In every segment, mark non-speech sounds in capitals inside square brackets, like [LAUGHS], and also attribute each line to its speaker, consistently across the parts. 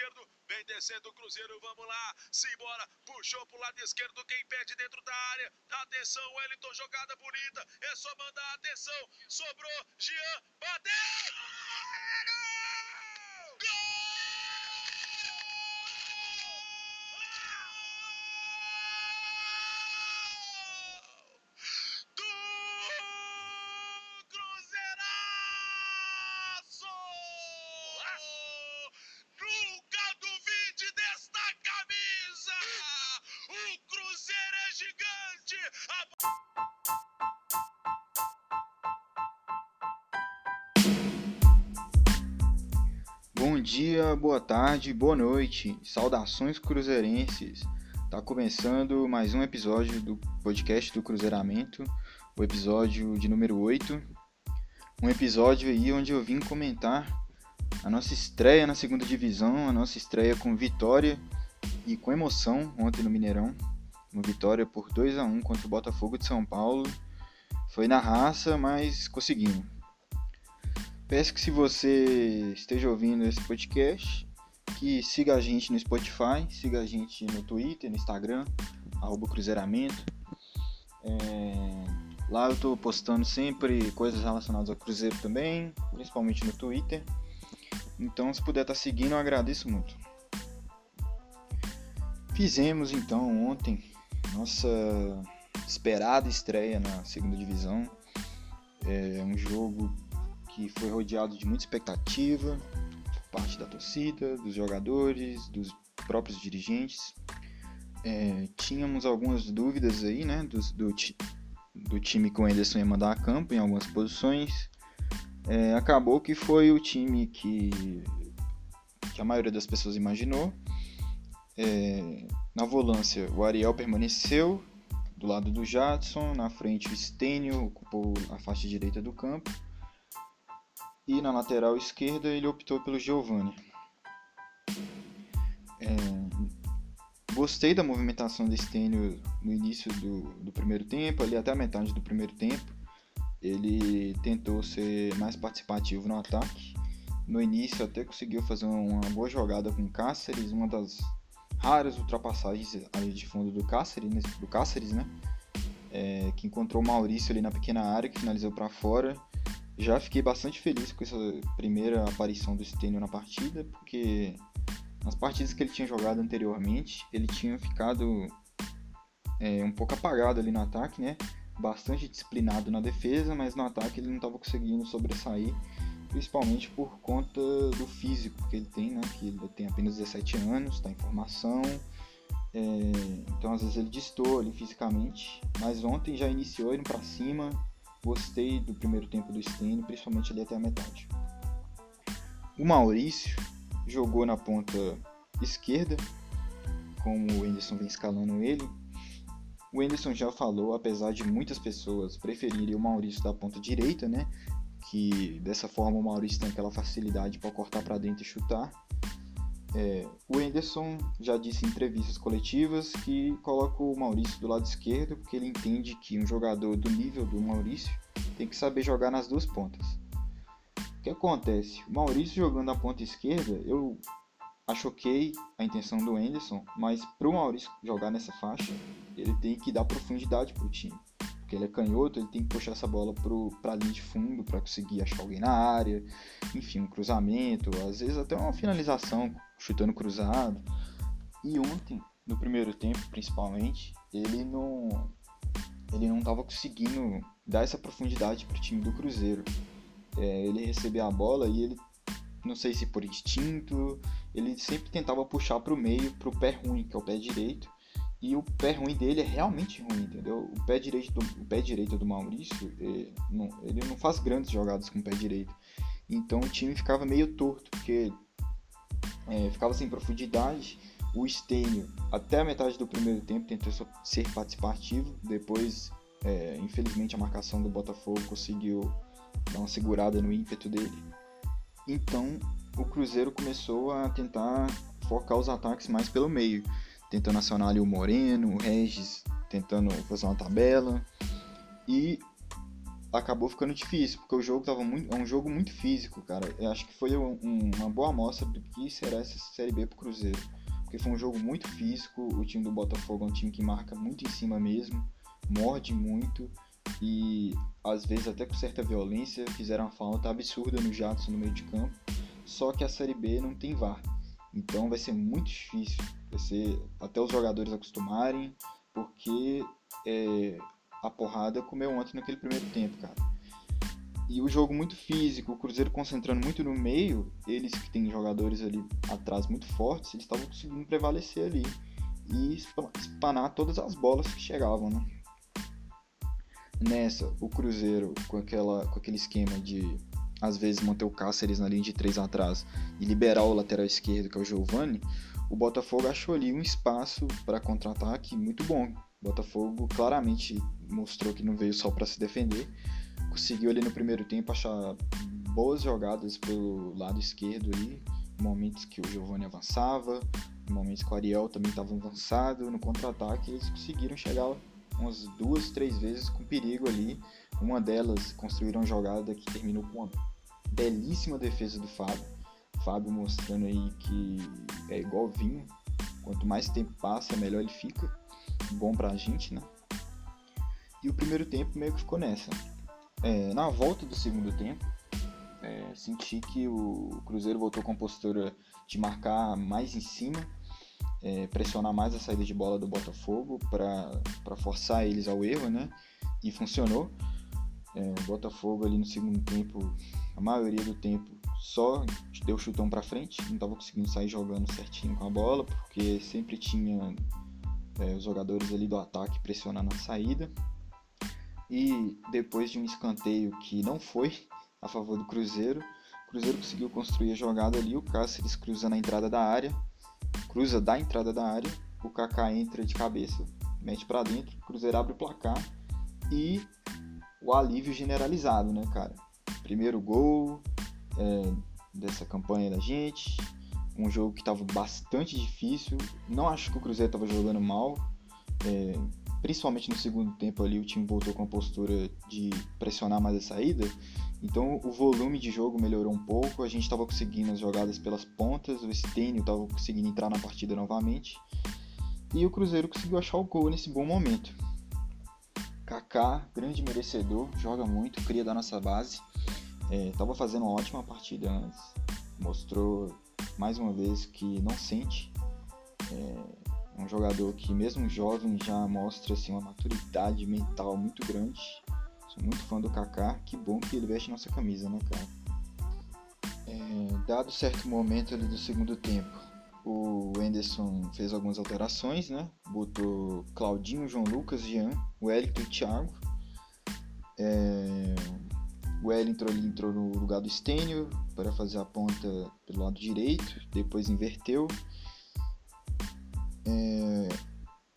Speaker 1: esquerdo, vem descendo o Cruzeiro, vamos lá, simbora, puxou pro lado esquerdo, quem pede dentro da área, atenção, Wellington, jogada bonita, é só mandar atenção, sobrou, Jean, bateu!
Speaker 2: Bom dia, boa tarde, boa noite, saudações cruzeirenses. Tá começando mais um episódio do podcast do Cruzeiramento, o episódio de número 8. Um episódio aí onde eu vim comentar a nossa estreia na segunda divisão, a nossa estreia com vitória e com emoção ontem no Mineirão. Uma vitória por 2 a 1 contra o Botafogo de São Paulo. Foi na raça, mas conseguimos. Peço que se você esteja ouvindo esse podcast, que siga a gente no Spotify, siga a gente no Twitter, no Instagram, arroba Cruzeiramento. É, Lá eu estou postando sempre coisas relacionadas ao Cruzeiro também, principalmente no Twitter. Então se puder estar seguindo, eu agradeço muito. Fizemos então ontem nossa esperada estreia na segunda divisão. É um jogo que foi rodeado de muita expectativa parte da torcida, dos jogadores, dos próprios dirigentes. É, tínhamos algumas dúvidas aí, né, do, do, do, time que o Anderson ia mandar a campo em algumas posições. É, acabou que foi o time que, que a maioria das pessoas imaginou. É, na volância, o Ariel permaneceu do lado do Jadson, na frente o Stênio ocupou a faixa direita do campo e na lateral esquerda ele optou pelo Giovani. É, gostei da movimentação do Stênio no início do, do primeiro tempo, ali até a metade do primeiro tempo. Ele tentou ser mais participativo no ataque. No início até conseguiu fazer uma boa jogada com Cáceres, uma das raras ultrapassagens ali de fundo do Cáceres, do Cáceres né? É, que encontrou o Maurício ali na pequena área, que finalizou para fora já fiquei bastante feliz com essa primeira aparição do Stênio na partida, porque nas partidas que ele tinha jogado anteriormente, ele tinha ficado é, um pouco apagado ali no ataque, né? Bastante disciplinado na defesa, mas no ataque ele não estava conseguindo sobressair, principalmente por conta do físico que ele tem, né? Que ele tem apenas 17 anos, está em formação, é, então às vezes ele distou ali fisicamente, mas ontem já iniciou indo para cima, Gostei do primeiro tempo do Stênio, principalmente ali até a metade. O Maurício jogou na ponta esquerda, como o Enderson vem escalando ele. O Enderson já falou, apesar de muitas pessoas preferirem o Maurício da ponta direita, né? Que dessa forma o Maurício tem aquela facilidade para cortar para dentro e chutar. É, o Enderson já disse em entrevistas coletivas que coloca o Maurício do lado esquerdo porque ele entende que um jogador do nível do Maurício tem que saber jogar nas duas pontas. O que acontece? O Maurício jogando na ponta esquerda, eu achoquei a intenção do Enderson, mas para o Maurício jogar nessa faixa, ele tem que dar profundidade para o time. Porque ele é canhoto, ele tem que puxar essa bola para a linha de fundo para conseguir achar alguém na área, enfim, um cruzamento, às vezes até uma finalização chutando cruzado. E ontem, no primeiro tempo principalmente, ele não ele não estava conseguindo dar essa profundidade para o time do Cruzeiro. É, ele recebia a bola e ele, não sei se por instinto, ele sempre tentava puxar para o meio, para o pé ruim, que é o pé direito. E o pé ruim dele é realmente ruim, entendeu? O pé direito do, o pé direito do Maurício, ele não, ele não faz grandes jogadas com o pé direito. Então o time ficava meio torto, porque é, ficava sem profundidade. O Stênio, até a metade do primeiro tempo, tentou ser participativo. Depois, é, infelizmente, a marcação do Botafogo conseguiu dar uma segurada no ímpeto dele. Então, o Cruzeiro começou a tentar focar os ataques mais pelo meio, tentando acionar ali o Moreno, o Regis, tentando fazer uma tabela. E acabou ficando difícil, porque o jogo tava muito, é um jogo muito físico, cara. Eu acho que foi um, uma boa amostra do que será essa Série B pro Cruzeiro. Porque foi um jogo muito físico, o time do Botafogo é um time que marca muito em cima mesmo, morde muito e às vezes até com certa violência fizeram uma falta absurda no Jadson no meio de campo. Só que a Série B não tem VAR. Então vai ser muito difícil, vai ser até os jogadores acostumarem, porque é, a porrada comeu ontem naquele primeiro tempo, cara. E o jogo muito físico, o Cruzeiro concentrando muito no meio, eles que têm jogadores ali atrás muito fortes, eles estavam conseguindo prevalecer ali e espanar todas as bolas que chegavam, né? Nessa, o Cruzeiro com, aquela, com aquele esquema de às vezes manter o Cáceres na linha de três atrás e liberar o lateral esquerdo, que é o Giovani, o Botafogo achou ali um espaço para contra-ataque muito bom. O Botafogo claramente mostrou que não veio só para se defender. Conseguiu ali no primeiro tempo achar boas jogadas pelo lado esquerdo ali, momentos que o Giovani avançava, momentos que o Ariel também estava avançado, no contra-ataque eles conseguiram chegar umas duas, três vezes com perigo ali. Uma delas construíram uma jogada que terminou com uma belíssima defesa do Fábio. Fábio mostrando aí que é igual vinho. Quanto mais tempo passa, melhor ele fica. Bom pra gente, né? E o primeiro tempo meio que ficou nessa. É, na volta do segundo tempo, é, senti que o Cruzeiro voltou com a postura de marcar mais em cima, é, pressionar mais a saída de bola do Botafogo para forçar eles ao erro, né? E funcionou. É, o Botafogo ali no segundo tempo, a maioria do tempo, só deu chutão para frente, não estava conseguindo sair jogando certinho com a bola, porque sempre tinha é, os jogadores ali do ataque pressionando a saída. E depois de um escanteio que não foi a favor do Cruzeiro, o Cruzeiro conseguiu construir a jogada ali, o Cáceres cruza na entrada da área, cruza da entrada da área, o Kaká entra de cabeça, mete para dentro, o Cruzeiro abre o placar e o alívio generalizado, né, cara? Primeiro gol é, dessa campanha da gente, um jogo que estava bastante difícil. Não acho que o Cruzeiro estava jogando mal, é, principalmente no segundo tempo ali o time voltou com a postura de pressionar mais a saída, então o volume de jogo melhorou um pouco, a gente estava conseguindo as jogadas pelas pontas, o Stênio estava conseguindo entrar na partida novamente, e o Cruzeiro conseguiu achar o gol nesse bom momento. Kaká, grande merecedor, joga muito, cria da nossa base, estava é, fazendo uma ótima partida antes, mostrou mais uma vez que não sente, é, um jogador que mesmo jovem já mostra assim, uma maturidade mental muito grande. Sou muito fã do Kaká, que bom que ele veste nossa camisa, né, cara? É, dado certo momento ali do segundo tempo, o Enderson fez algumas alterações, né? Botou Claudinho, João Lucas, Jean, Wellington e Thiago. É, o Wellington ali entrou no lugar do Stênio para fazer a ponta pelo lado direito, depois inverteu é,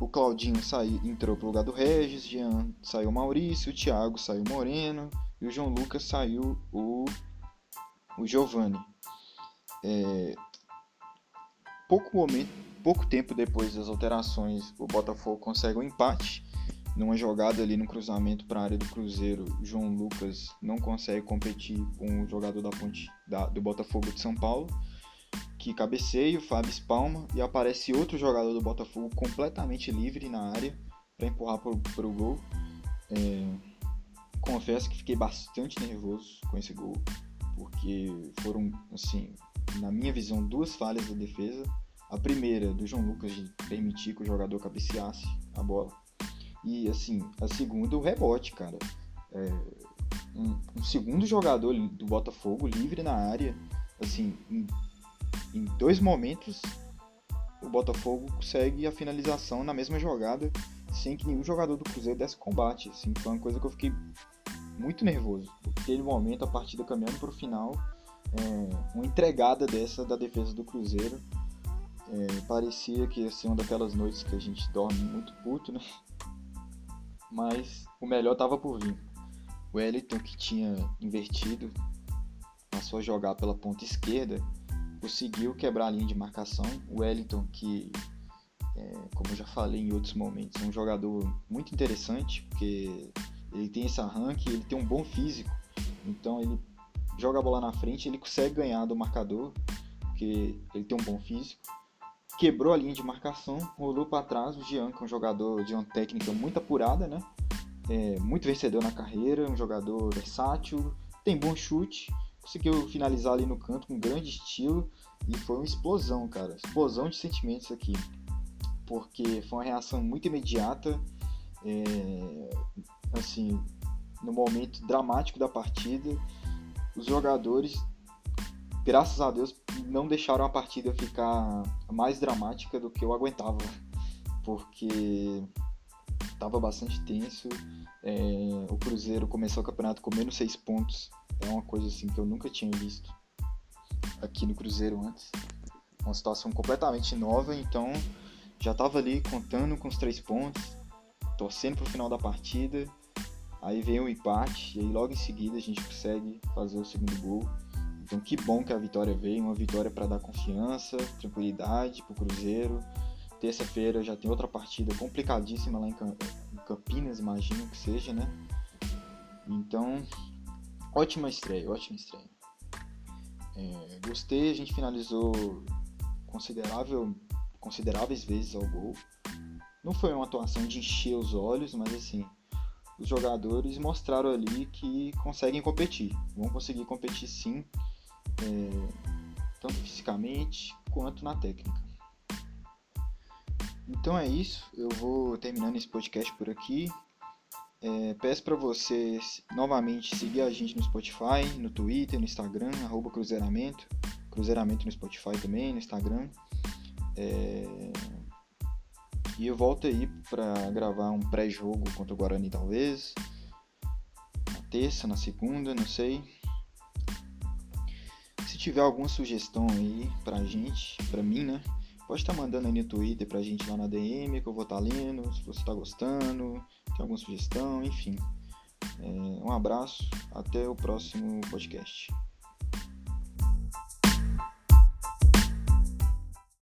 Speaker 2: o Claudinho saiu, entrou pro lugar do Regis, Jean saiu o Maurício, o Thiago saiu o Moreno e o João Lucas saiu o, o Giovanni. É, pouco momento, pouco tempo depois das alterações, o Botafogo consegue um empate numa jogada ali no cruzamento para a área do Cruzeiro. O João Lucas não consegue competir com o jogador da ponte da, do Botafogo de São Paulo que cabeceia o Fábio espalma e aparece outro jogador do Botafogo completamente livre na área para empurrar para o gol. É, confesso que fiquei bastante nervoso com esse gol, porque foram, assim, na minha visão, duas falhas da defesa. A primeira, do João Lucas, de permitir que o jogador cabeceasse a bola. E, assim, a segunda, o rebote, cara. É, um, um segundo jogador do Botafogo livre na área, assim, em dois momentos o Botafogo consegue a finalização na mesma jogada sem que nenhum jogador do Cruzeiro desse combate. Assim, foi uma coisa que eu fiquei muito nervoso. Naquele momento, a partida caminhando para o final, é, uma entregada dessa da defesa do Cruzeiro. É, parecia que ia ser uma daquelas noites que a gente dorme muito puto, né? [LAUGHS] Mas o melhor estava por vir. O Wellington, que tinha invertido, passou a jogar pela ponta esquerda conseguiu quebrar a linha de marcação. O Wellington, que, é, como eu já falei em outros momentos, é um jogador muito interessante, porque ele tem esse arranque, ele tem um bom físico, então ele joga a bola na frente, ele consegue ganhar do marcador, porque ele tem um bom físico. Quebrou a linha de marcação, rolou para trás. O Jean, que é um jogador de uma técnica muito apurada, né? É, muito vencedor na carreira, um jogador versátil, tem bom chute, conseguiu finalizar ali no canto com grande estilo e foi uma explosão, cara. Explosão de sentimentos aqui. Porque foi uma reação muito imediata. É, assim, no momento dramático da partida, os jogadores, graças a Deus, não deixaram a partida ficar mais dramática do que eu aguentava, porque estava bastante tenso. É, o Cruzeiro começou o campeonato com menos seis pontos, é uma coisa assim que eu nunca tinha visto aqui no Cruzeiro antes. Uma situação completamente nova, então já estava ali contando com os três pontos, torcendo para o final da partida Aí vem o empate e aí logo em seguida a gente consegue fazer o segundo gol. Então que bom que a vitória veio, uma vitória para dar confiança, tranquilidade para o Cruzeiro. Terça-feira já tem outra partida complicadíssima lá em Campinas, imagino que seja, né? Então, ótima estreia, ótima estreia. É, gostei, a gente finalizou considerável, consideráveis vezes ao gol. Não foi uma atuação de encher os olhos, mas assim, os jogadores mostraram ali que conseguem competir, vão conseguir competir sim, é, tanto fisicamente quanto na técnica. Então é isso, eu vou terminando esse podcast por aqui. É, peço para vocês novamente seguir a gente no Spotify, no Twitter, no Instagram, arroba Cruzeiramento, Cruzeiramento no Spotify também, no Instagram. É, e eu volto aí para gravar um pré-jogo contra o Guarani, talvez. Na terça, na segunda, não sei. Tiver alguma sugestão aí pra gente, pra mim, né? Pode estar tá mandando aí no Twitter pra gente lá na DM, que eu vou estar tá lendo, se você tá gostando, tem alguma sugestão, enfim. É, um abraço, até o próximo podcast.